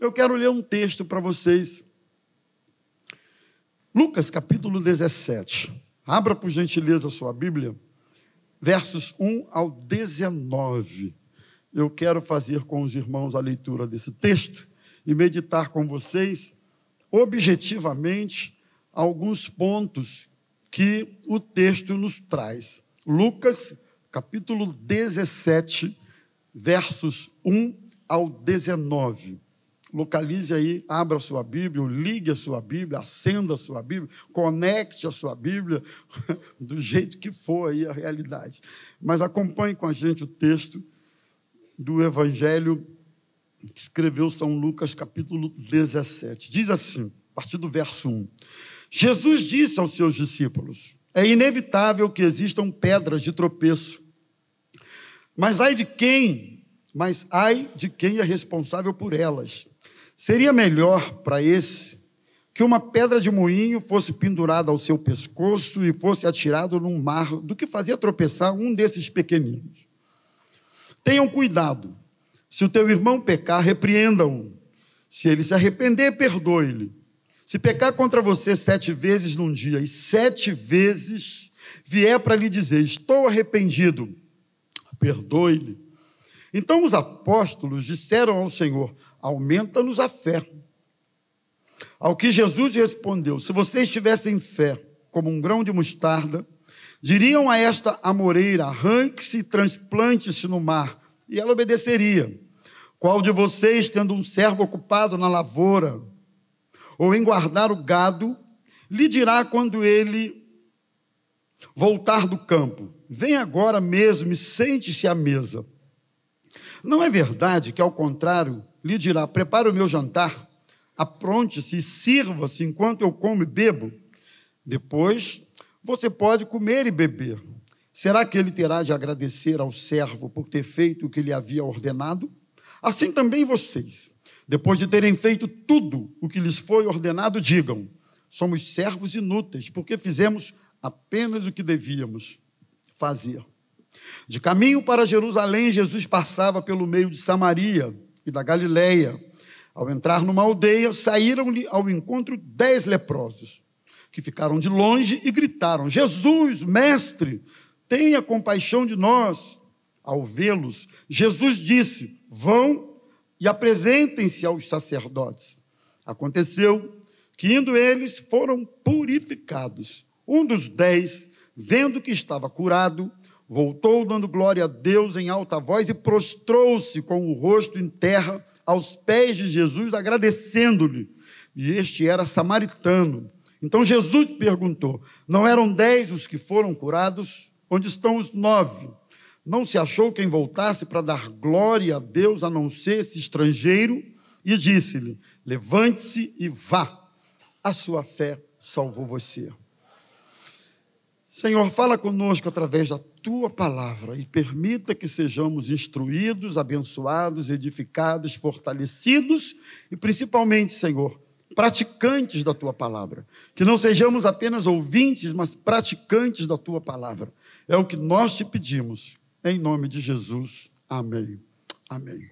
eu quero ler um texto para vocês. Lucas capítulo 17. Abra por gentileza a sua Bíblia, versos 1 ao 19. Eu quero fazer com os irmãos a leitura desse texto e meditar com vocês objetivamente alguns pontos que o texto nos traz. Lucas capítulo 17, versos 1 ao 19. Localize aí, abra a sua Bíblia, ligue a sua Bíblia, acenda a sua Bíblia, conecte a sua Bíblia do jeito que for aí a realidade. Mas acompanhe com a gente o texto do Evangelho que escreveu São Lucas, capítulo 17. Diz assim, a partir do verso 1. Jesus disse aos seus discípulos: É inevitável que existam pedras de tropeço. Mas ai de quem, mas ai de quem é responsável por elas. Seria melhor para esse que uma pedra de moinho fosse pendurada ao seu pescoço e fosse atirado num mar do que fazia tropeçar um desses pequeninos. Tenham cuidado. Se o teu irmão pecar, repreenda-o. Se ele se arrepender, perdoe-lhe. Se pecar contra você sete vezes num dia e sete vezes vier para lhe dizer: Estou arrependido, perdoe-lhe. Então os apóstolos disseram ao Senhor: aumenta-nos a fé. Ao que Jesus respondeu: Se vocês tivessem fé como um grão de mostarda, diriam a esta amoreira: arranque-se e transplante-se no mar, e ela obedeceria. Qual de vocês, tendo um servo ocupado na lavoura, ou em guardar o gado, lhe dirá quando ele voltar do campo: Vem agora mesmo e sente-se à mesa. Não é verdade que, ao contrário, lhe dirá: prepare o meu jantar, apronte-se e sirva-se enquanto eu como e bebo. Depois você pode comer e beber. Será que ele terá de agradecer ao servo por ter feito o que lhe havia ordenado? Assim também vocês, depois de terem feito tudo o que lhes foi ordenado, digam: somos servos inúteis, porque fizemos apenas o que devíamos fazer. De caminho para Jerusalém, Jesus passava pelo meio de Samaria e da Galileia. Ao entrar numa aldeia, saíram-lhe ao encontro dez leprosos, que ficaram de longe e gritaram: Jesus, mestre, tenha compaixão de nós. Ao vê-los, Jesus disse: Vão e apresentem-se aos sacerdotes. Aconteceu que, indo eles, foram purificados. Um dos dez, vendo que estava curado, voltou dando glória a Deus em alta voz e prostrou-se com o rosto em terra aos pés de Jesus, agradecendo-lhe. E este era samaritano. Então Jesus perguntou: Não eram dez os que foram curados? Onde estão os nove? Não se achou quem voltasse para dar glória a Deus, a não ser esse estrangeiro? E disse-lhe: Levante-se e vá, a sua fé salvou você. Senhor, fala conosco através da tua palavra e permita que sejamos instruídos, abençoados, edificados, fortalecidos e principalmente, Senhor, praticantes da tua palavra. Que não sejamos apenas ouvintes, mas praticantes da tua palavra. É o que nós te pedimos, em nome de Jesus. Amém. Amém.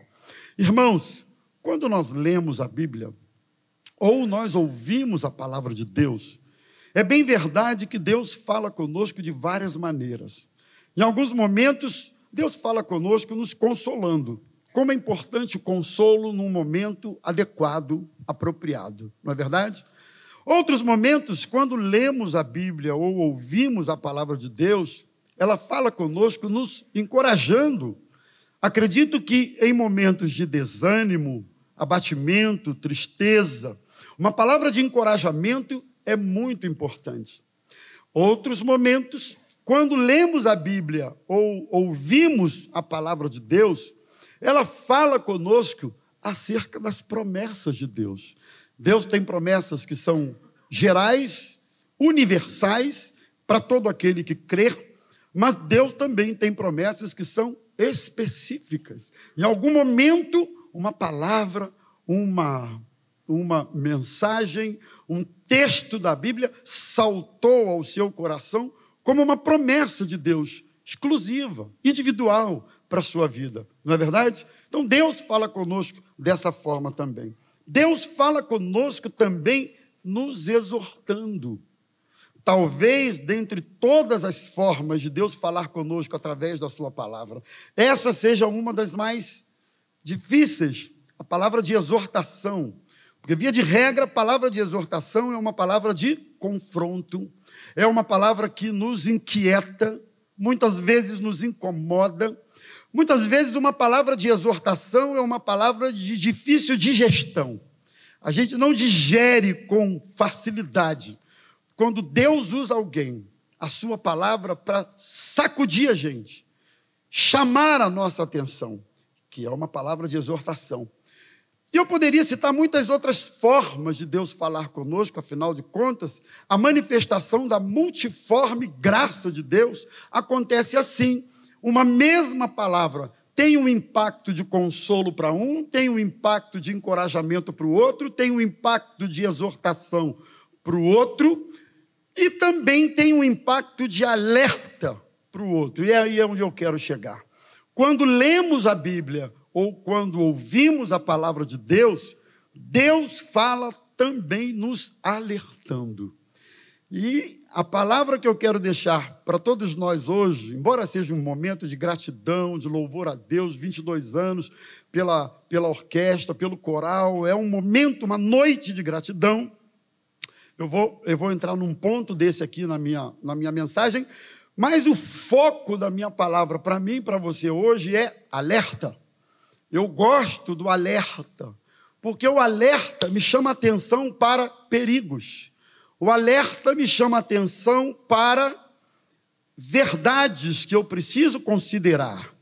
Irmãos, quando nós lemos a Bíblia, ou nós ouvimos a palavra de Deus, é bem verdade que Deus fala conosco de várias maneiras. Em alguns momentos, Deus fala conosco nos consolando. Como é importante o consolo num momento adequado, apropriado, não é verdade? Outros momentos, quando lemos a Bíblia ou ouvimos a palavra de Deus, ela fala conosco nos encorajando. Acredito que em momentos de desânimo, abatimento, tristeza, uma palavra de encorajamento é muito importante. Outros momentos, quando lemos a Bíblia ou ouvimos a palavra de Deus, ela fala conosco acerca das promessas de Deus. Deus tem promessas que são gerais, universais, para todo aquele que crer, mas Deus também tem promessas que são específicas. Em algum momento, uma palavra, uma uma mensagem, um texto da Bíblia saltou ao seu coração como uma promessa de Deus, exclusiva, individual para a sua vida. Não é verdade? Então Deus fala conosco dessa forma também. Deus fala conosco também nos exortando. Talvez, dentre todas as formas de Deus falar conosco através da Sua palavra, essa seja uma das mais difíceis, a palavra de exortação. Porque, via de regra, a palavra de exortação é uma palavra de confronto, é uma palavra que nos inquieta, muitas vezes nos incomoda. Muitas vezes, uma palavra de exortação é uma palavra de difícil digestão. A gente não digere com facilidade. Quando Deus usa alguém, a sua palavra, para sacudir a gente, chamar a nossa atenção, que é uma palavra de exortação. E eu poderia citar muitas outras formas de Deus falar conosco, afinal de contas, a manifestação da multiforme graça de Deus acontece assim. Uma mesma palavra tem um impacto de consolo para um, tem um impacto de encorajamento para o outro, tem um impacto de exortação para o outro, e também tem um impacto de alerta para o outro. E é aí onde eu quero chegar. Quando lemos a Bíblia ou quando ouvimos a palavra de Deus, Deus fala também nos alertando. E a palavra que eu quero deixar para todos nós hoje, embora seja um momento de gratidão, de louvor a Deus, 22 anos pela, pela orquestra, pelo coral, é um momento, uma noite de gratidão. Eu vou, eu vou entrar num ponto desse aqui na minha, na minha mensagem, mas o foco da minha palavra para mim e para você hoje é alerta. Eu gosto do alerta, porque o alerta me chama atenção para perigos. O alerta me chama atenção para verdades que eu preciso considerar,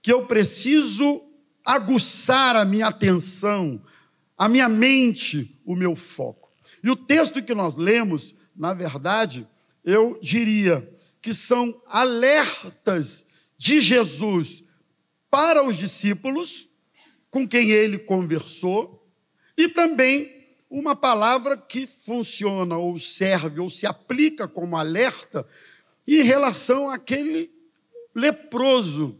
que eu preciso aguçar a minha atenção, a minha mente, o meu foco. E o texto que nós lemos, na verdade, eu diria que são alertas de Jesus para os discípulos com quem ele conversou, e também uma palavra que funciona ou serve ou se aplica como alerta em relação àquele leproso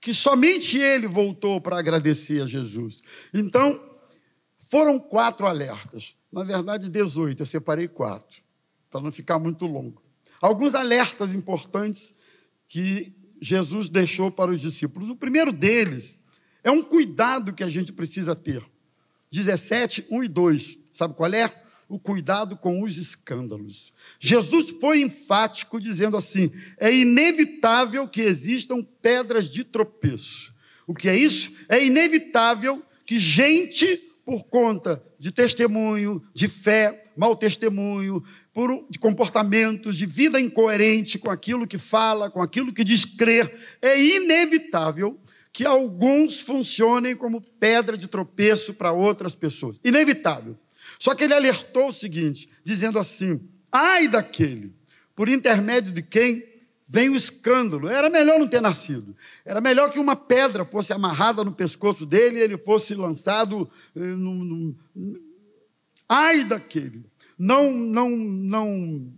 que somente ele voltou para agradecer a Jesus. Então, foram quatro alertas. Na verdade, 18, eu separei quatro, para não ficar muito longo. Alguns alertas importantes que Jesus deixou para os discípulos. O primeiro deles é um cuidado que a gente precisa ter. 17, 1 e 2. Sabe qual é? O cuidado com os escândalos. Jesus foi enfático dizendo assim: é inevitável que existam pedras de tropeço. O que é isso? É inevitável que gente, por conta de testemunho, de fé, mau testemunho, por, de comportamentos, de vida incoerente com aquilo que fala, com aquilo que diz crer, é inevitável que alguns funcionem como pedra de tropeço para outras pessoas. Inevitável. Só que ele alertou o seguinte, dizendo assim: ai daquele, por intermédio de quem vem o escândalo. Era melhor não ter nascido. Era melhor que uma pedra fosse amarrada no pescoço dele e ele fosse lançado. Eh. Ai daquele. Não, não, não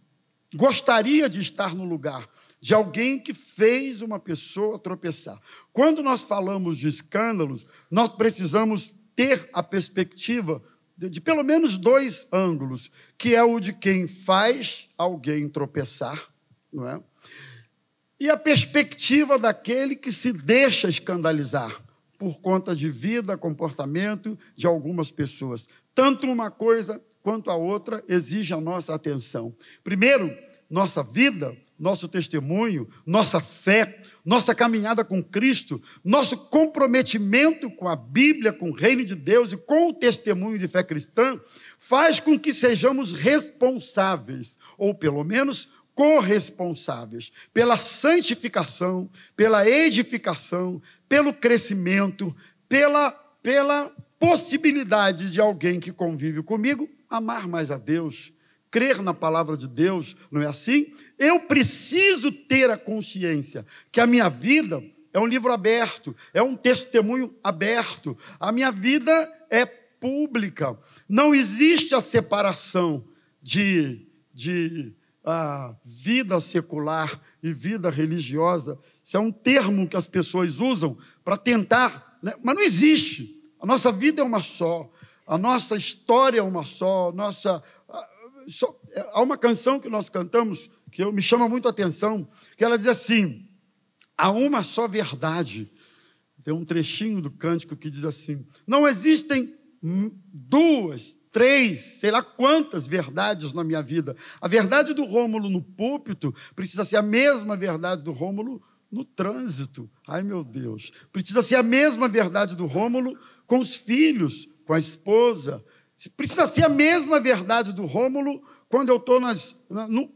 gostaria de estar no lugar de alguém que fez uma pessoa tropeçar. Quando nós falamos de escândalos, nós precisamos ter a perspectiva de, de, pelo menos dois ângulos, que é o de quem faz alguém tropeçar, não é? E a perspectiva daquele que se deixa escandalizar por conta de vida, comportamento de algumas pessoas. Tanto uma coisa quanto a outra exige a nossa atenção. Primeiro, nossa vida, nosso testemunho, nossa fé, nossa caminhada com Cristo, nosso comprometimento com a Bíblia, com o reino de Deus e com o testemunho de fé cristã, faz com que sejamos responsáveis, ou pelo menos corresponsáveis, pela santificação, pela edificação, pelo crescimento, pela, pela possibilidade de alguém que convive comigo amar mais a Deus crer na palavra de Deus, não é assim? Eu preciso ter a consciência que a minha vida é um livro aberto, é um testemunho aberto, a minha vida é pública. Não existe a separação de, de ah, vida secular e vida religiosa. Isso é um termo que as pessoas usam para tentar, né? mas não existe. A nossa vida é uma só. A nossa história é uma só, nossa há uma canção que nós cantamos que me chama muito a atenção, que ela diz assim: há uma só verdade. Tem um trechinho do cântico que diz assim: não existem duas, três, sei lá quantas verdades na minha vida. A verdade do Rômulo no púlpito precisa ser a mesma verdade do Rômulo no trânsito. Ai, meu Deus. Precisa ser a mesma verdade do Rômulo com os filhos, com a esposa. Precisa ser a mesma verdade do Rômulo quando eu estou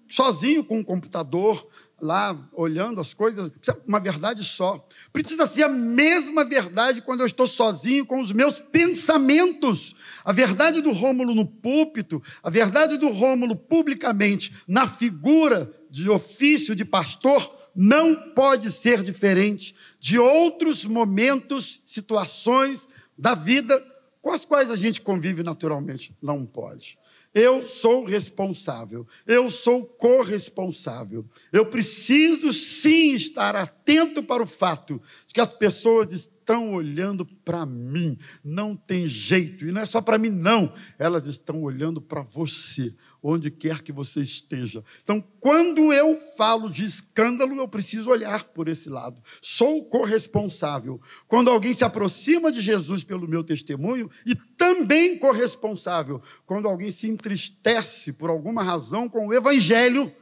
sozinho com o computador, lá olhando as coisas, uma verdade só. Precisa ser a mesma verdade quando eu estou sozinho com os meus pensamentos. A verdade do Rômulo no púlpito, a verdade do Rômulo publicamente, na figura de ofício de pastor, não pode ser diferente de outros momentos, situações da vida com as quais a gente convive naturalmente. Não pode. Eu sou responsável, eu sou corresponsável. Eu preciso sim estar atento para o fato de que as pessoas estão olhando para mim. Não tem jeito, e não é só para mim, não. Elas estão olhando para você onde quer que você esteja. Então, quando eu falo de escândalo, eu preciso olhar por esse lado. Sou corresponsável. Quando alguém se aproxima de Jesus pelo meu testemunho, e também corresponsável quando alguém se entristece por alguma razão com o evangelho,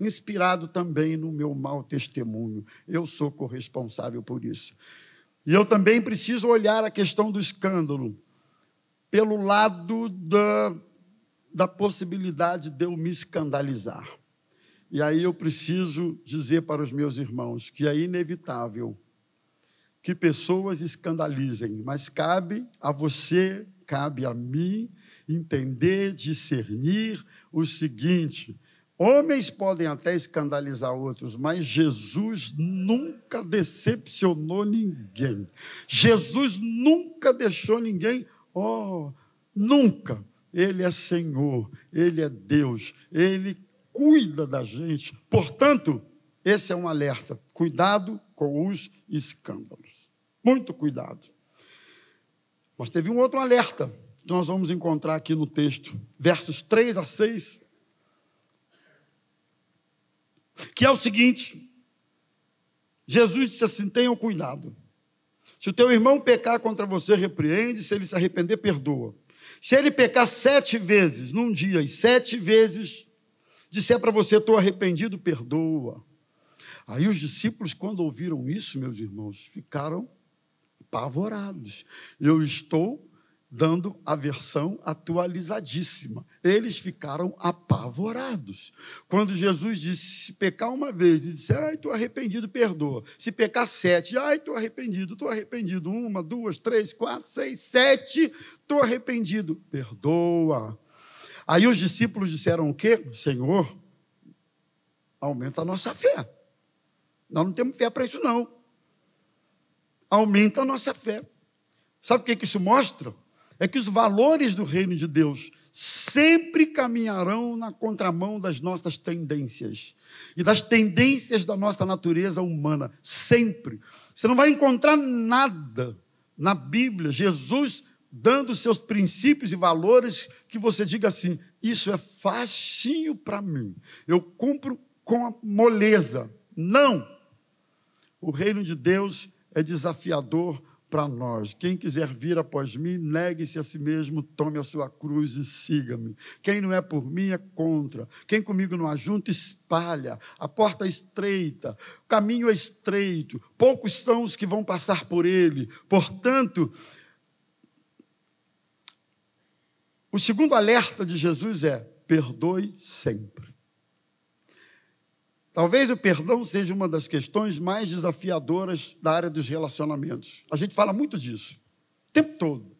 inspirado também no meu mau testemunho. Eu sou corresponsável por isso. E eu também preciso olhar a questão do escândalo pelo lado da da possibilidade de eu me escandalizar. E aí eu preciso dizer para os meus irmãos que é inevitável que pessoas escandalizem, mas cabe a você, cabe a mim entender, discernir o seguinte: homens podem até escandalizar outros, mas Jesus nunca decepcionou ninguém. Jesus nunca deixou ninguém, oh, nunca. Ele é Senhor, Ele é Deus, Ele cuida da gente. Portanto, esse é um alerta. Cuidado com os escândalos. Muito cuidado. Mas teve um outro alerta que nós vamos encontrar aqui no texto, versos 3 a 6, que é o seguinte: Jesus disse assim: tenham cuidado. Se o teu irmão pecar contra você, repreende, se ele se arrepender, perdoa. Se ele pecar sete vezes num dia e sete vezes disser para você, estou arrependido, perdoa. Aí os discípulos, quando ouviram isso, meus irmãos, ficaram apavorados. Eu estou dando a versão atualizadíssima. Eles ficaram apavorados. Quando Jesus disse: se pecar uma vez e disser, ai, estou arrependido, perdoa. Se pecar sete, ai, estou arrependido, estou arrependido. Uma, duas, três, quatro, seis, sete, estou arrependido, perdoa. Aí os discípulos disseram o quê? Senhor, aumenta a nossa fé. Nós não temos fé para isso, não. Aumenta a nossa fé. Sabe o que isso mostra? É que os valores do reino de Deus sempre caminharão na contramão das nossas tendências e das tendências da nossa natureza humana, sempre. Você não vai encontrar nada na Bíblia, Jesus dando seus princípios e valores que você diga assim: isso é facinho para mim, eu cumpro com a moleza. Não! O reino de Deus é desafiador para nós. Quem quiser vir após mim, negue-se a si mesmo, tome a sua cruz e siga-me. Quem não é por mim é contra. Quem comigo não ajunta, espalha. A porta é estreita, o caminho é estreito, poucos são os que vão passar por ele. Portanto, o segundo alerta de Jesus é: perdoe sempre. Talvez o perdão seja uma das questões mais desafiadoras da área dos relacionamentos. A gente fala muito disso, o tempo todo.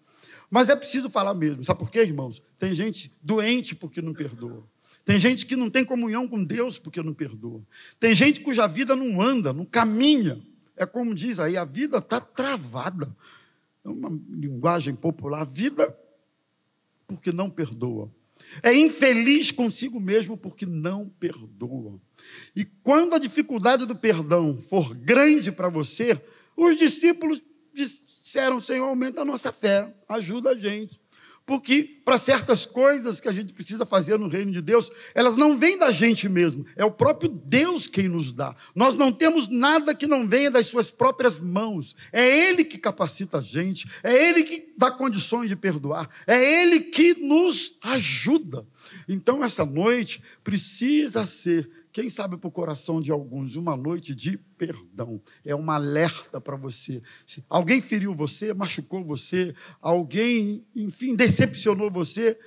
Mas é preciso falar mesmo. Sabe por quê, irmãos? Tem gente doente porque não perdoa. Tem gente que não tem comunhão com Deus porque não perdoa. Tem gente cuja vida não anda, não caminha. É como diz aí, a vida está travada. É uma linguagem popular. Vida porque não perdoa. É infeliz consigo mesmo porque não perdoa. E quando a dificuldade do perdão for grande para você, os discípulos disseram: Senhor, aumenta a nossa fé, ajuda a gente. Porque para certas coisas que a gente precisa fazer no reino de Deus, elas não vêm da gente mesmo, é o próprio Deus quem nos dá. Nós não temos nada que não venha das suas próprias mãos. É Ele que capacita a gente, é Ele que dá condições de perdoar, é Ele que nos ajuda. Então, essa noite precisa ser quem sabe para o coração de alguns, uma noite de perdão. É uma alerta para você. Se alguém feriu você, machucou você, alguém, enfim, decepcionou você,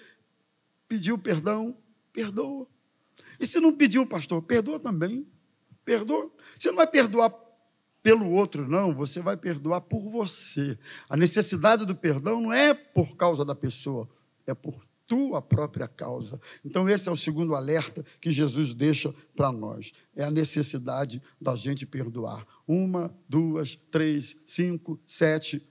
pediu perdão, perdoa. E se não pediu, pastor, perdoa também. Perdoa. Você não vai perdoar pelo outro, não, você vai perdoar por você. A necessidade do perdão não é por causa da pessoa, é por tua própria causa. Então, esse é o segundo alerta que Jesus deixa para nós. É a necessidade da gente perdoar. Uma, duas, três, cinco, sete,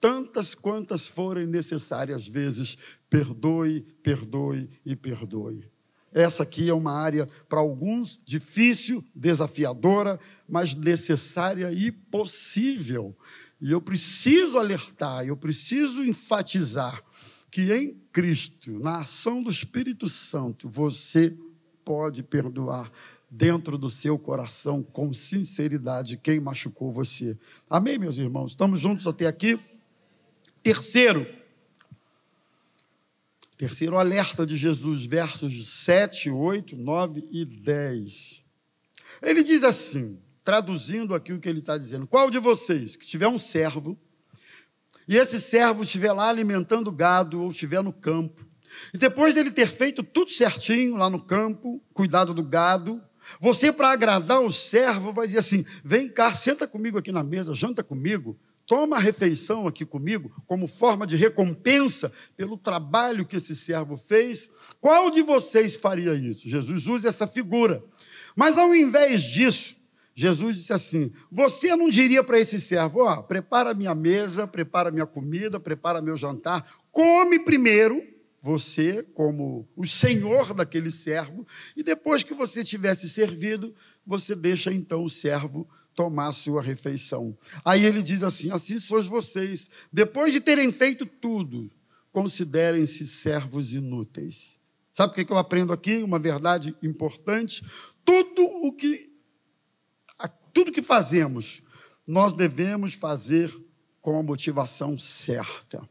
tantas quantas forem necessárias vezes. Perdoe, perdoe e perdoe. Essa aqui é uma área para alguns difícil, desafiadora, mas necessária e possível. E eu preciso alertar, eu preciso enfatizar que em Cristo, na ação do Espírito Santo, você pode perdoar dentro do seu coração com sinceridade quem machucou você. Amém, meus irmãos? Estamos juntos até aqui? Terceiro, terceiro alerta de Jesus, versos 7, 8, 9 e 10. Ele diz assim, traduzindo aqui o que ele está dizendo: Qual de vocês que tiver um servo e esse servo estiver lá alimentando gado ou estiver no campo, e depois dele ter feito tudo certinho lá no campo, cuidado do gado, você, para agradar o servo, vai dizer assim: vem cá, senta comigo aqui na mesa, janta comigo, toma a refeição aqui comigo, como forma de recompensa pelo trabalho que esse servo fez. Qual de vocês faria isso? Jesus usa essa figura. Mas ao invés disso, Jesus disse assim: Você não diria para esse servo, ó, prepara minha mesa, prepara minha comida, prepara meu jantar, come primeiro, você como o senhor daquele servo, e depois que você tivesse servido, você deixa então o servo tomar a sua refeição. Aí ele diz assim: Assim sois vocês, depois de terem feito tudo, considerem-se servos inúteis. Sabe o que eu aprendo aqui? Uma verdade importante. Tudo o que tudo que fazemos, nós devemos fazer com a motivação certa.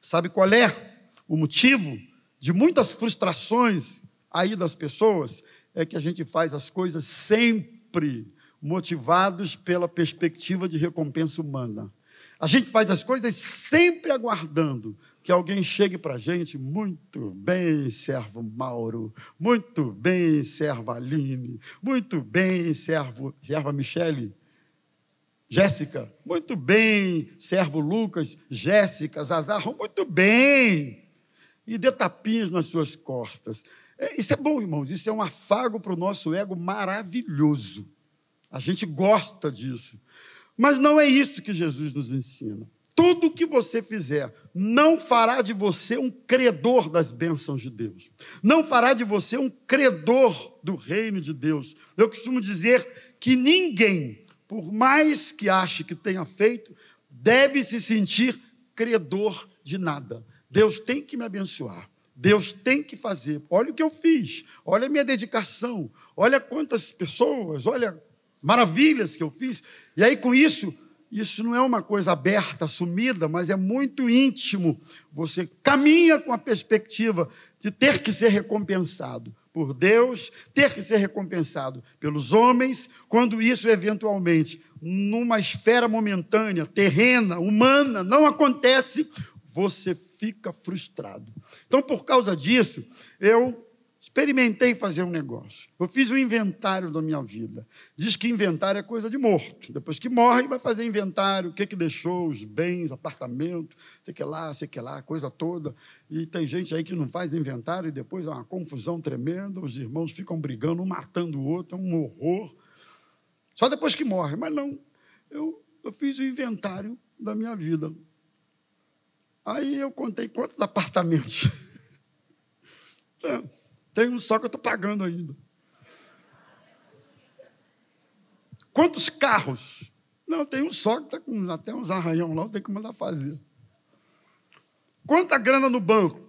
Sabe qual é o motivo de muitas frustrações aí das pessoas? É que a gente faz as coisas sempre motivados pela perspectiva de recompensa humana. A gente faz as coisas sempre aguardando que alguém chegue para a gente, muito bem, servo Mauro, muito bem, serva Aline, muito bem, servo, serva Michele, Jéssica, muito bem, servo Lucas, Jéssica, Zazar, muito bem, e dê tapinhas nas suas costas. É, isso é bom, irmãos, isso é um afago para o nosso ego maravilhoso. A gente gosta disso. Mas não é isso que Jesus nos ensina. Tudo que você fizer não fará de você um credor das bênçãos de Deus. Não fará de você um credor do reino de Deus. Eu costumo dizer que ninguém, por mais que ache que tenha feito, deve se sentir credor de nada. Deus tem que me abençoar. Deus tem que fazer. Olha o que eu fiz. Olha a minha dedicação. Olha quantas pessoas, olha maravilhas que eu fiz. E aí com isso isso não é uma coisa aberta, assumida, mas é muito íntimo. Você caminha com a perspectiva de ter que ser recompensado por Deus, ter que ser recompensado pelos homens, quando isso eventualmente, numa esfera momentânea, terrena, humana, não acontece, você fica frustrado. Então, por causa disso, eu Experimentei fazer um negócio. Eu fiz um inventário da minha vida. Diz que inventário é coisa de morto. Depois que morre, vai fazer inventário, o que, que deixou, os bens, apartamento, sei que lá, sei que lá, coisa toda. E tem gente aí que não faz inventário e depois é uma confusão tremenda, os irmãos ficam brigando, um matando o outro, é um horror. Só depois que morre. Mas não, eu, eu fiz o inventário da minha vida. Aí eu contei quantos apartamentos. Tem um só que eu estou pagando ainda. Quantos carros? Não, tem um só que está com até uns arranhão lá, tenho que mandar fazer. Quanta grana no banco?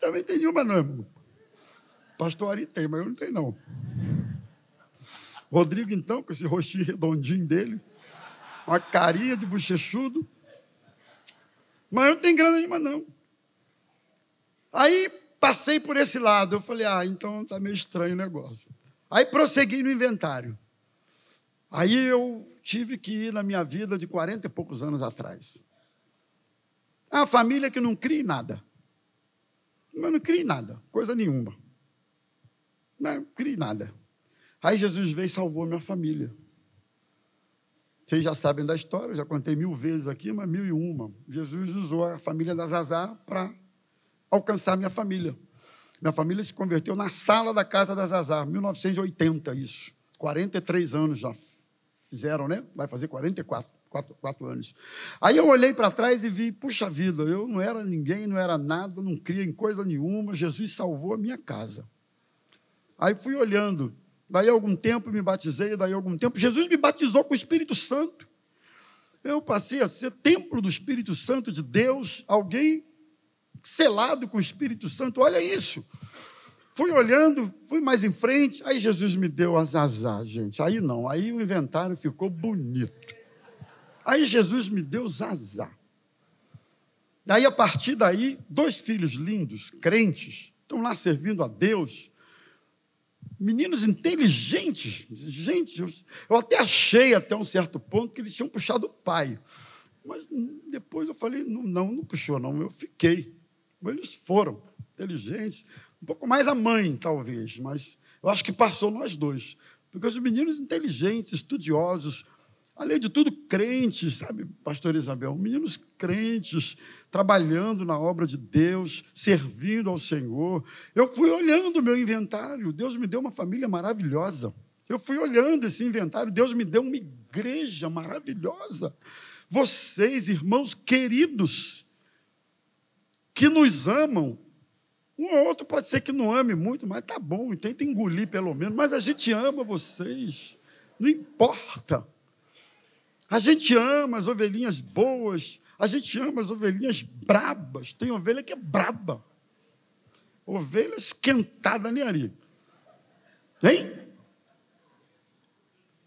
Também tem nenhuma, não, irmão. Pastor Ari tem, mas eu não tenho, não. Rodrigo, então, com esse rostinho redondinho dele, uma carinha de bochechudo. Mas eu não tenho grana nenhuma, não. Aí passei por esse lado. Eu falei, ah, então está meio estranho o negócio. Aí prossegui no inventário. Aí eu tive que ir na minha vida de 40 e poucos anos atrás. É uma família que não cria nada. Mas não cria nada, coisa nenhuma. Não cria nada. Aí Jesus veio e salvou a minha família. Vocês já sabem da história, eu já contei mil vezes aqui, mas mil e uma. Jesus usou a família da Zazá para alcançar minha família. Minha família se converteu na sala da casa da Zazá, 1980, isso. 43 anos já fizeram, né? Vai fazer 44 quatro, quatro anos. Aí eu olhei para trás e vi, puxa vida, eu não era ninguém, não era nada, não cria em coisa nenhuma, Jesus salvou a minha casa. Aí fui olhando, daí algum tempo me batizei, daí algum tempo Jesus me batizou com o Espírito Santo. Eu passei a ser templo do Espírito Santo de Deus, alguém selado com o Espírito Santo. Olha isso. Fui olhando, fui mais em frente, aí Jesus me deu as azar, gente. Aí não, aí o inventário ficou bonito. Aí Jesus me deu zazá. Daí, a partir daí, dois filhos lindos, crentes, estão lá servindo a Deus. Meninos inteligentes, gente, eu, eu até achei até um certo ponto que eles tinham puxado o pai. Mas depois eu falei, não, não, não puxou, não, eu fiquei. Eles foram inteligentes, um pouco mais a mãe, talvez, mas eu acho que passou nós dois. Porque os meninos inteligentes, estudiosos, além de tudo, crentes, sabe, pastor Isabel? Meninos crentes, trabalhando na obra de Deus, servindo ao Senhor. Eu fui olhando o meu inventário, Deus me deu uma família maravilhosa. Eu fui olhando esse inventário, Deus me deu uma igreja maravilhosa. Vocês, irmãos queridos, que nos amam, um ou outro pode ser que não ame muito, mas tá bom, tenta engolir pelo menos, mas a gente ama vocês, não importa. A gente ama as ovelhinhas boas, a gente ama as ovelhinhas brabas. Tem ovelha que é braba. Ovelha esquentada nem ali. Tem?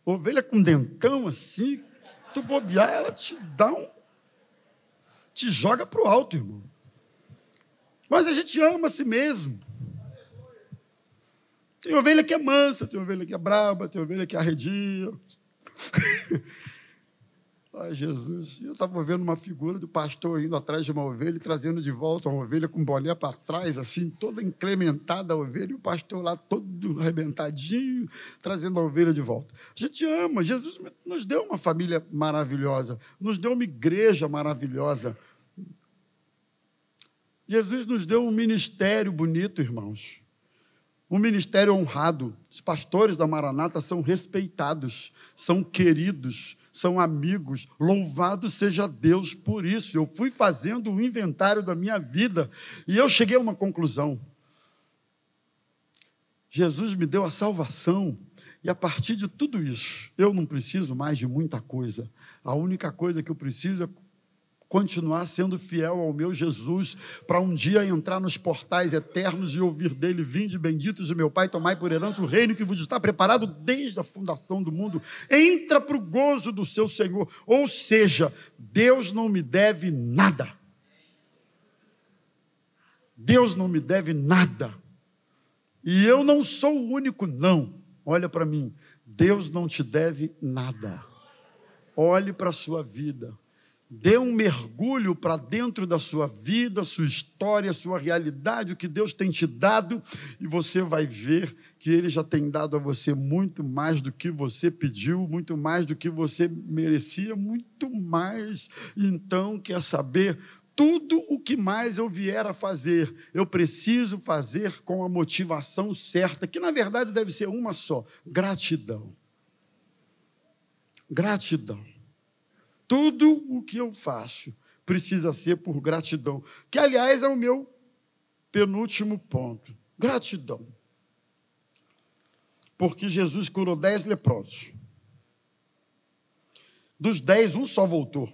Ovelha com dentão assim, tu bobear, ela te dá um. te joga para o alto, irmão. Mas a gente ama a si mesmo. Tem ovelha que é mansa, tem ovelha que é braba, tem ovelha que é arredia. Ai, Jesus. Eu estava vendo uma figura do pastor indo atrás de uma ovelha e trazendo de volta uma ovelha com boné para trás, assim, toda incrementada a ovelha, e o pastor lá todo arrebentadinho, trazendo a ovelha de volta. A gente ama. Jesus nos deu uma família maravilhosa, nos deu uma igreja maravilhosa. Jesus nos deu um ministério bonito, irmãos. Um ministério honrado. Os pastores da Maranata são respeitados, são queridos, são amigos. Louvado seja Deus por isso. Eu fui fazendo um inventário da minha vida e eu cheguei a uma conclusão. Jesus me deu a salvação. E a partir de tudo isso, eu não preciso mais de muita coisa. A única coisa que eu preciso é continuar sendo fiel ao meu Jesus, para um dia entrar nos portais eternos e ouvir dele: Vinde benditos de meu Pai, tomai por herança o reino que vos está preparado desde a fundação do mundo. Entra para o gozo do seu Senhor. Ou seja, Deus não me deve nada. Deus não me deve nada. E eu não sou o único, não. Olha para mim. Deus não te deve nada. Olhe para a sua vida. Dê um mergulho para dentro da sua vida, sua história, sua realidade, o que Deus tem te dado, e você vai ver que Ele já tem dado a você muito mais do que você pediu, muito mais do que você merecia, muito mais. Então, quer saber? Tudo o que mais eu vier a fazer, eu preciso fazer com a motivação certa, que na verdade deve ser uma só: gratidão. Gratidão. Tudo o que eu faço precisa ser por gratidão, que aliás é o meu penúltimo ponto. Gratidão. Porque Jesus curou dez leprosos. Dos dez, um só voltou.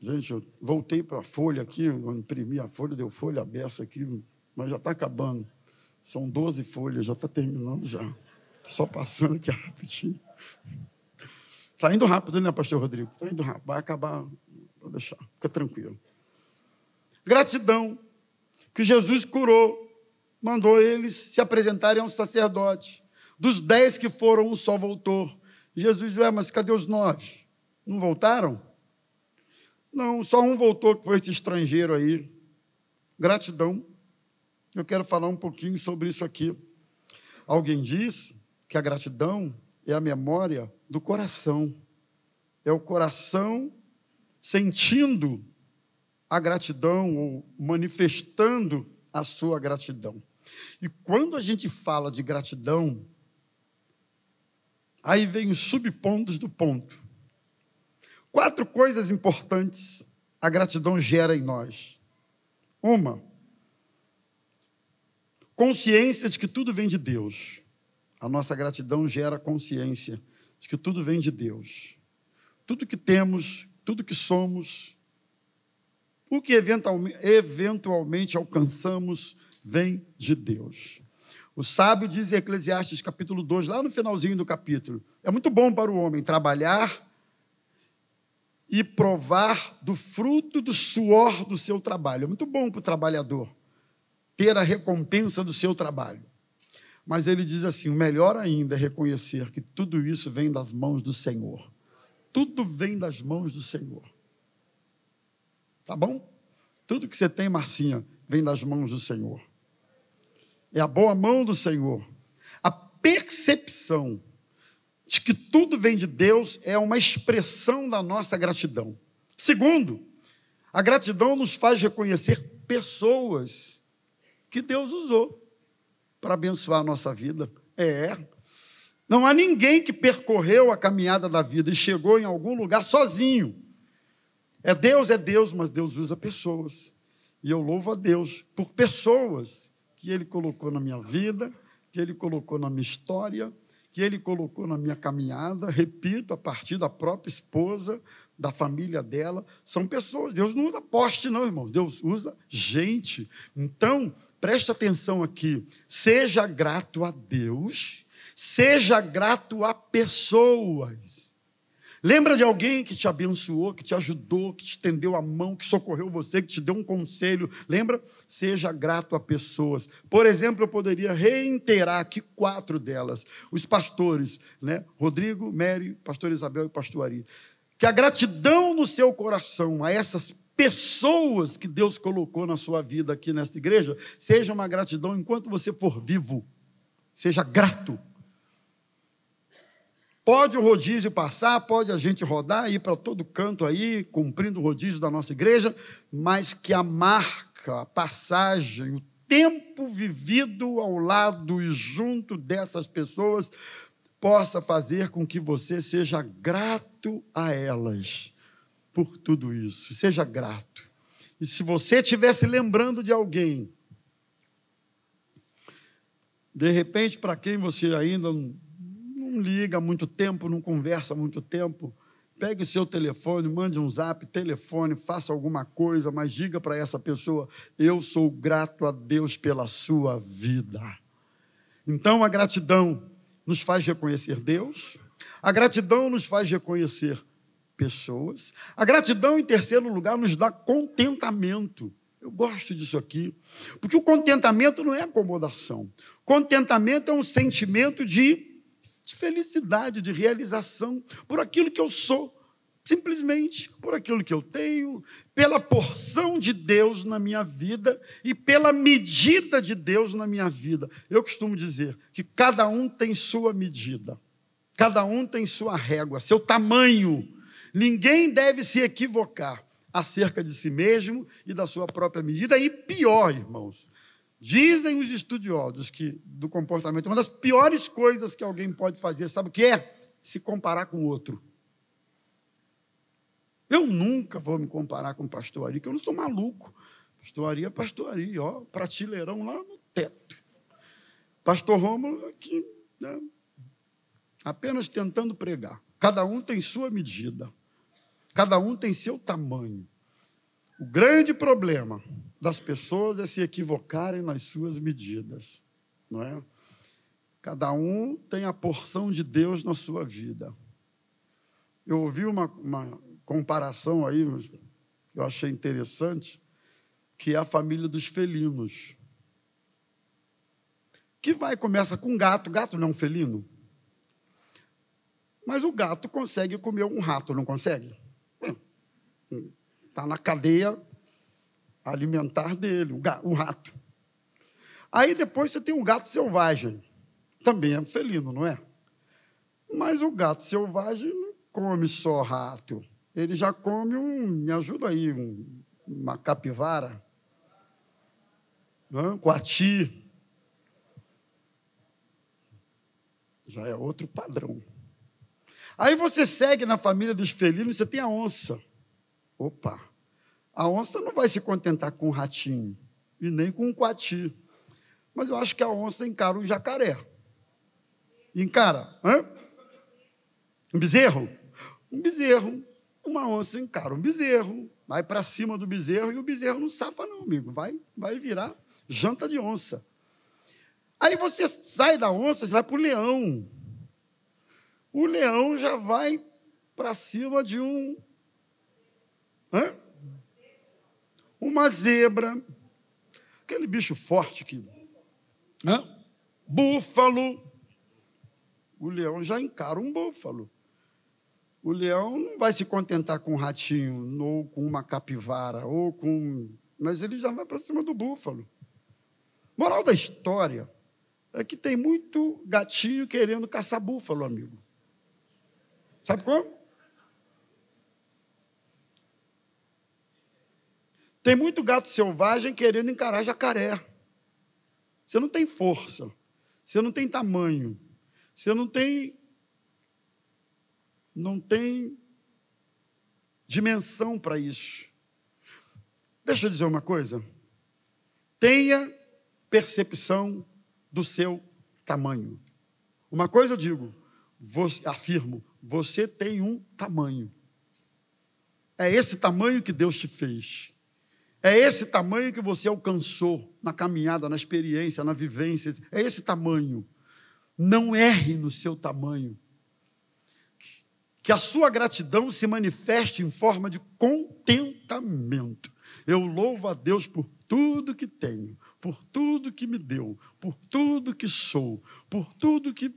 Gente, eu voltei para a folha aqui, eu imprimi a folha, deu folha aberta aqui, mas já está acabando. São 12 folhas, já está terminando já. Estou só passando aqui rapidinho. Está indo rápido, né, pastor Rodrigo? Está indo rápido. Vai acabar. Vou deixar. Fica tranquilo. Gratidão. Que Jesus curou. Mandou eles se apresentarem ao sacerdote. Dos dez que foram, um só voltou. Jesus, ué, mas cadê os nove? Não voltaram? Não, só um voltou, que foi esse estrangeiro aí. Gratidão. Eu quero falar um pouquinho sobre isso aqui. Alguém diz que a gratidão é a memória do coração. É o coração sentindo a gratidão ou manifestando a sua gratidão. E quando a gente fala de gratidão, aí vem os subpontos do ponto. Quatro coisas importantes a gratidão gera em nós. Uma, consciência de que tudo vem de Deus. A nossa gratidão gera consciência de que tudo vem de Deus. Tudo que temos, tudo que somos, o que eventualmente alcançamos vem de Deus. O sábio diz em Eclesiastes capítulo 2, lá no finalzinho do capítulo: é muito bom para o homem trabalhar e provar do fruto do suor do seu trabalho. É muito bom para o trabalhador ter a recompensa do seu trabalho. Mas ele diz assim: o melhor ainda é reconhecer que tudo isso vem das mãos do Senhor. Tudo vem das mãos do Senhor. Tá bom? Tudo que você tem, Marcinha, vem das mãos do Senhor. É a boa mão do Senhor. A percepção de que tudo vem de Deus é uma expressão da nossa gratidão. Segundo, a gratidão nos faz reconhecer pessoas que Deus usou para abençoar a nossa vida. É. Não há ninguém que percorreu a caminhada da vida e chegou em algum lugar sozinho. É Deus, é Deus, mas Deus usa pessoas. E eu louvo a Deus por pessoas que Ele colocou na minha vida, que Ele colocou na minha história, que ele colocou na minha caminhada, repito, a partir da própria esposa, da família dela, são pessoas. Deus não usa poste, não, irmão. Deus usa gente. Então, preste atenção aqui. Seja grato a Deus, seja grato a pessoas. Lembra de alguém que te abençoou, que te ajudou, que te estendeu a mão, que socorreu você, que te deu um conselho? Lembra? Seja grato a pessoas. Por exemplo, eu poderia reiterar aqui quatro delas. Os pastores, né? Rodrigo, Mary, pastor Isabel e pastor Ari. Que a gratidão no seu coração a essas pessoas que Deus colocou na sua vida aqui nesta igreja, seja uma gratidão enquanto você for vivo. Seja grato Pode o rodízio passar, pode a gente rodar, ir para todo canto aí, cumprindo o rodízio da nossa igreja, mas que a marca, a passagem, o tempo vivido ao lado e junto dessas pessoas possa fazer com que você seja grato a elas por tudo isso. Seja grato. E se você estivesse lembrando de alguém, de repente, para quem você ainda não não liga há muito tempo, não conversa há muito tempo, pegue o seu telefone, mande um zap, telefone, faça alguma coisa, mas diga para essa pessoa: eu sou grato a Deus pela sua vida. Então a gratidão nos faz reconhecer Deus, a gratidão nos faz reconhecer pessoas, a gratidão, em terceiro lugar, nos dá contentamento. Eu gosto disso aqui, porque o contentamento não é acomodação. Contentamento é um sentimento de de felicidade, de realização por aquilo que eu sou, simplesmente por aquilo que eu tenho, pela porção de Deus na minha vida e pela medida de Deus na minha vida. Eu costumo dizer que cada um tem sua medida, cada um tem sua régua, seu tamanho. Ninguém deve se equivocar acerca de si mesmo e da sua própria medida, e pior, irmãos, Dizem os estudiosos que do comportamento, uma das piores coisas que alguém pode fazer, sabe o que é? Se comparar com outro. Eu nunca vou me comparar com pastor Ari, que eu não sou maluco. Pastor Ari é pastor Ari, ó, prateleirão lá no teto. Pastor Rômulo aqui, né, apenas tentando pregar. Cada um tem sua medida. Cada um tem seu tamanho. O grande problema das pessoas é se equivocarem nas suas medidas, não é? Cada um tem a porção de Deus na sua vida. Eu ouvi uma, uma comparação aí, eu achei interessante, que é a família dos felinos. Que vai, começa com gato, gato não é um felino. Mas o gato consegue comer um rato, não consegue? Está na cadeia alimentar dele, o rato. Aí depois você tem um gato selvagem também é felino, não é? Mas o gato selvagem não come só rato. Ele já come um, me ajuda aí, um, uma capivara, um coati. Já é outro padrão. Aí você segue na família dos felinos, você tem a onça. Opa, a onça não vai se contentar com um ratinho e nem com um coati. Mas eu acho que a onça encara um jacaré encara. Hã? Um bezerro? Um bezerro. Uma onça encara um bezerro, vai para cima do bezerro e o bezerro não safa, não, amigo. Vai, vai virar janta de onça. Aí você sai da onça, você vai para o leão. O leão já vai para cima de um. Hã? Uma zebra. Aquele bicho forte que. Hã? Búfalo o leão já encara um búfalo. O leão não vai se contentar com um ratinho, ou com uma capivara, ou com. Mas ele já vai para cima do búfalo. Moral da história é que tem muito gatinho querendo caçar búfalo, amigo. Sabe como? Tem muito gato selvagem querendo encarar jacaré. Você não tem força, você não tem tamanho, você não tem não tem dimensão para isso. Deixa eu dizer uma coisa. Tenha percepção do seu tamanho. Uma coisa eu digo, você, afirmo, você tem um tamanho. É esse tamanho que Deus te fez. É esse tamanho que você alcançou na caminhada, na experiência, na vivência. É esse tamanho. Não erre no seu tamanho. Que a sua gratidão se manifeste em forma de contentamento. Eu louvo a Deus por tudo que tenho, por tudo que me deu, por tudo que sou, por tudo que.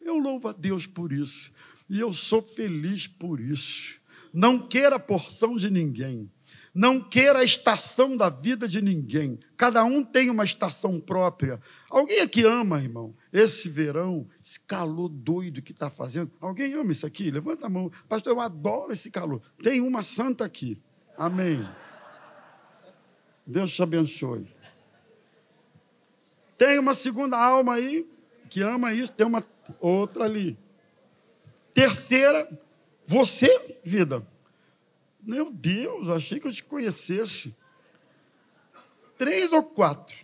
Eu louvo a Deus por isso. E eu sou feliz por isso. Não queira porção de ninguém. Não queira a estação da vida de ninguém. Cada um tem uma estação própria. Alguém aqui ama, irmão, esse verão, esse calor doido que está fazendo? Alguém ama isso aqui? Levanta a mão. Pastor, eu adoro esse calor. Tem uma santa aqui. Amém. Deus te abençoe. Tem uma segunda alma aí que ama isso, tem uma outra ali. Terceira, você, vida meu Deus, achei que eu te conhecesse. Três ou quatro.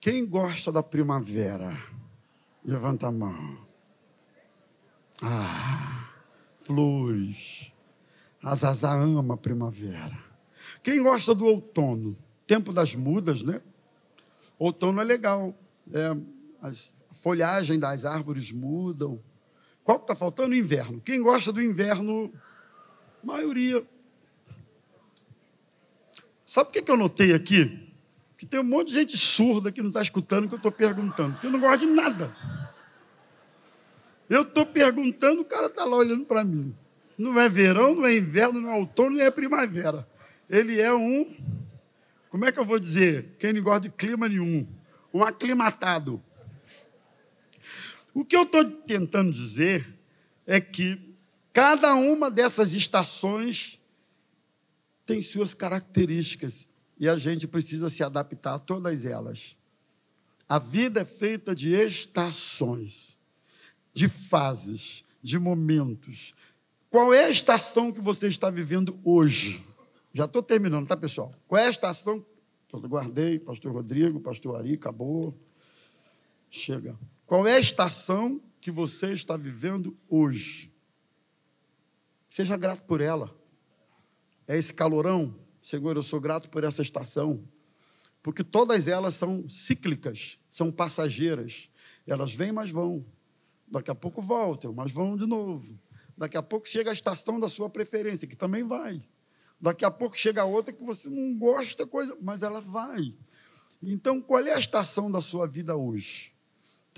Quem gosta da primavera? Levanta a mão. Ah, flores. A ama a primavera. Quem gosta do outono? Tempo das mudas, né? Outono é legal. É, a folhagem das árvores mudam. Qual que está faltando? Inverno. Quem gosta do inverno? Maioria. Sabe o que, que eu notei aqui? Que tem um monte de gente surda que não está escutando o que eu estou perguntando, porque eu não gosto de nada. Eu estou perguntando, o cara está lá olhando para mim. Não é verão, não é inverno, não é outono, não é primavera. Ele é um, como é que eu vou dizer? Quem não gosta de clima nenhum. Um aclimatado. O que eu estou tentando dizer é que cada uma dessas estações tem suas características e a gente precisa se adaptar a todas elas. A vida é feita de estações, de fases, de momentos. Qual é a estação que você está vivendo hoje? Já estou terminando, tá, pessoal? Qual é a estação? Guardei, pastor Rodrigo, pastor Ari, acabou. Chega. Qual é a estação que você está vivendo hoje? Seja grato por ela. É esse calorão. Senhor, eu sou grato por essa estação, porque todas elas são cíclicas, são passageiras. Elas vêm, mas vão. Daqui a pouco voltam, mas vão de novo. Daqui a pouco chega a estação da sua preferência, que também vai. Daqui a pouco chega outra que você não gosta, coisa, mas ela vai. Então, qual é a estação da sua vida hoje?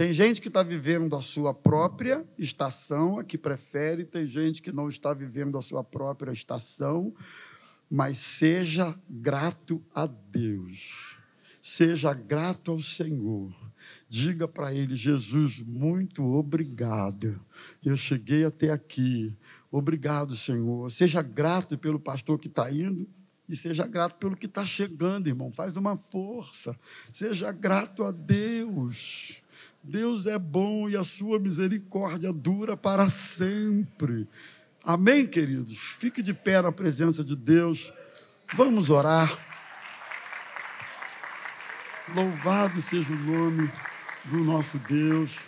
Tem gente que está vivendo a sua própria estação, a que prefere, tem gente que não está vivendo a sua própria estação, mas seja grato a Deus, seja grato ao Senhor. Diga para Ele, Jesus, muito obrigado. Eu cheguei até aqui. Obrigado, Senhor. Seja grato pelo pastor que está indo e seja grato pelo que está chegando, irmão. Faz uma força. Seja grato a Deus. Deus é bom e a sua misericórdia dura para sempre. Amém, queridos? Fique de pé na presença de Deus. Vamos orar. Louvado seja o nome do nosso Deus.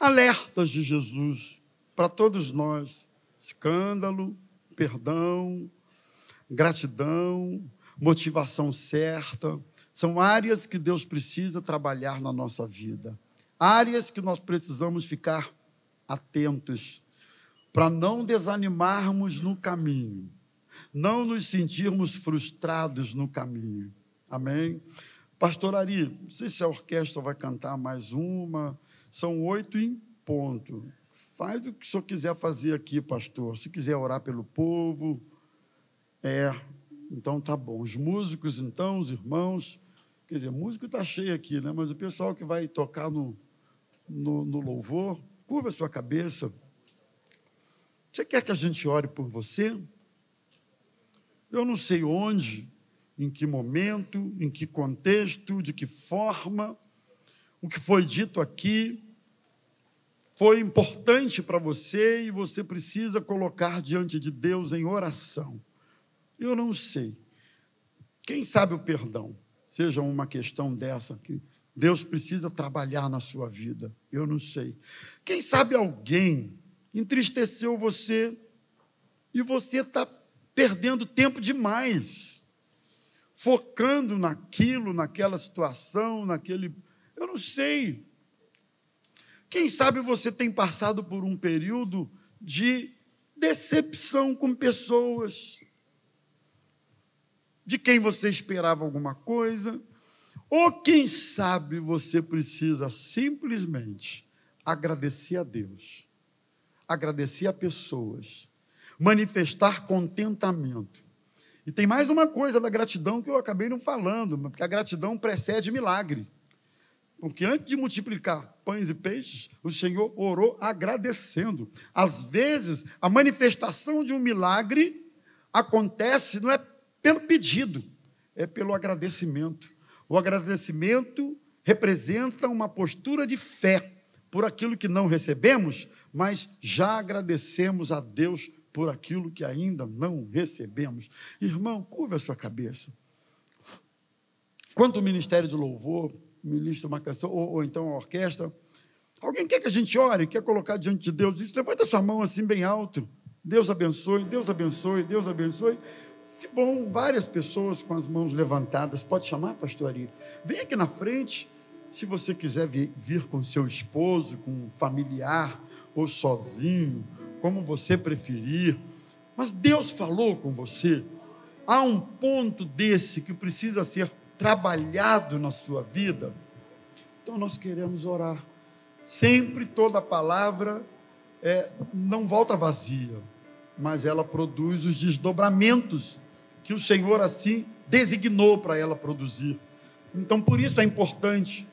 Alertas de Jesus para todos nós: escândalo, perdão, gratidão, motivação certa são áreas que Deus precisa trabalhar na nossa vida, áreas que nós precisamos ficar atentos para não desanimarmos no caminho, não nos sentirmos frustrados no caminho. Amém? Pastor Ari, não sei se a orquestra vai cantar mais uma, são oito em ponto. Faz o que o senhor quiser fazer aqui, pastor. Se quiser orar pelo povo, é, então tá bom. Os músicos, então, os irmãos, Quer dizer, músico está cheio aqui, né? mas o pessoal que vai tocar no, no, no louvor, curva a sua cabeça. Você quer que a gente ore por você? Eu não sei onde, em que momento, em que contexto, de que forma, o que foi dito aqui foi importante para você e você precisa colocar diante de Deus em oração. Eu não sei. Quem sabe o perdão? Seja uma questão dessa que Deus precisa trabalhar na sua vida. Eu não sei. Quem sabe alguém entristeceu você e você está perdendo tempo demais, focando naquilo, naquela situação, naquele. Eu não sei. Quem sabe você tem passado por um período de decepção com pessoas de quem você esperava alguma coisa, ou quem sabe você precisa simplesmente agradecer a Deus, agradecer a pessoas, manifestar contentamento. E tem mais uma coisa da gratidão que eu acabei não falando, porque a gratidão precede milagre. Porque antes de multiplicar pães e peixes, o Senhor orou agradecendo. Às vezes, a manifestação de um milagre acontece, não é pelo pedido, é pelo agradecimento. O agradecimento representa uma postura de fé por aquilo que não recebemos, mas já agradecemos a Deus por aquilo que ainda não recebemos. Irmão, curva a sua cabeça. Quanto o ministério de louvor, ministro uma canção, ou, ou, então a orquestra, alguém quer que a gente ore, quer colocar diante de Deus isso, levanta sua mão assim bem alto. Deus abençoe, Deus abençoe, Deus abençoe. Que bom, várias pessoas com as mãos levantadas. Pode chamar, pastor Ari? Vem aqui na frente. Se você quiser vir, vir com seu esposo, com um familiar ou sozinho, como você preferir. Mas Deus falou com você. Há um ponto desse que precisa ser trabalhado na sua vida. Então nós queremos orar. Sempre toda palavra é, não volta vazia, mas ela produz os desdobramentos que o Senhor assim designou para ela produzir. Então, por isso é importante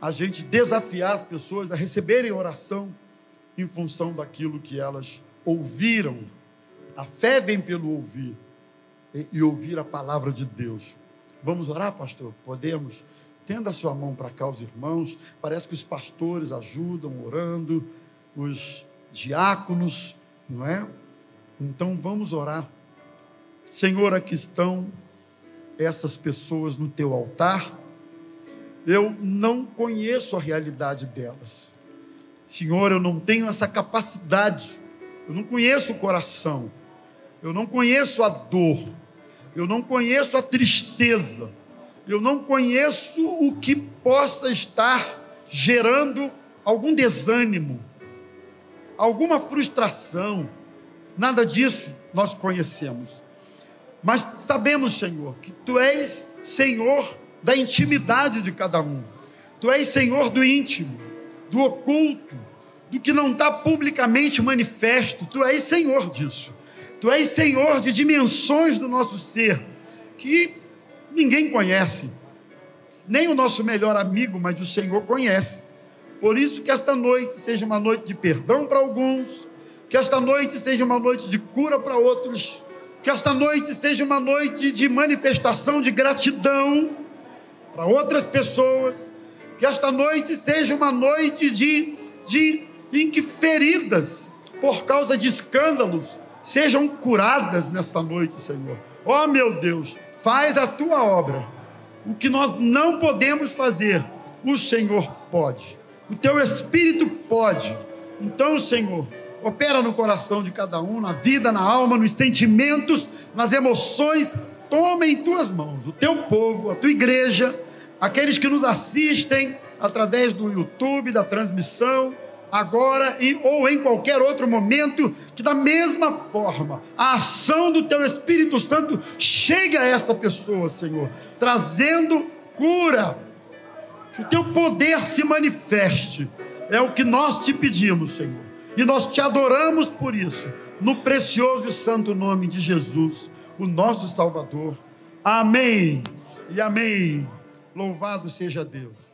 a gente desafiar as pessoas a receberem oração em função daquilo que elas ouviram. A fé vem pelo ouvir e, ouvir a palavra de Deus. Vamos orar, pastor? Podemos? Tenda a sua mão para cá, os irmãos. Parece que os pastores ajudam orando, os diáconos, não é? Então vamos orar. Senhor, aqui estão essas pessoas no teu altar. Eu não conheço a realidade delas. Senhor, eu não tenho essa capacidade. Eu não conheço o coração. eu não conheço a dor, eu não conheço a tristeza, eu não conheço o que possa estar gerando algum desânimo, alguma frustração, nada disso nós conhecemos. Mas sabemos, Senhor, que Tu és Senhor da intimidade de cada um, Tu és Senhor do íntimo, do oculto, do que não está publicamente manifesto, Tu és Senhor disso. Tu és Senhor de dimensões do nosso ser que ninguém conhece, nem o nosso melhor amigo, mas o Senhor conhece. Por isso que esta noite seja uma noite de perdão para alguns, que esta noite seja uma noite de cura para outros, que esta noite seja uma noite de manifestação de gratidão para outras pessoas, que esta noite seja uma noite de, de em que feridas por causa de escândalos sejam curadas nesta noite, Senhor. Ó oh, meu Deus, faz a tua obra. O que nós não podemos fazer, o Senhor pode. O teu espírito pode. Então, Senhor, opera no coração de cada um, na vida, na alma, nos sentimentos, nas emoções. Toma em tuas mãos o teu povo, a tua igreja, aqueles que nos assistem através do YouTube, da transmissão, agora e ou em qualquer outro momento, que da mesma forma a ação do teu Espírito Santo chegue a esta pessoa, Senhor, trazendo cura, que o teu poder se manifeste. É o que nós te pedimos, Senhor. E nós te adoramos por isso, no precioso e santo nome de Jesus, o nosso Salvador. Amém. E amém. Louvado seja Deus.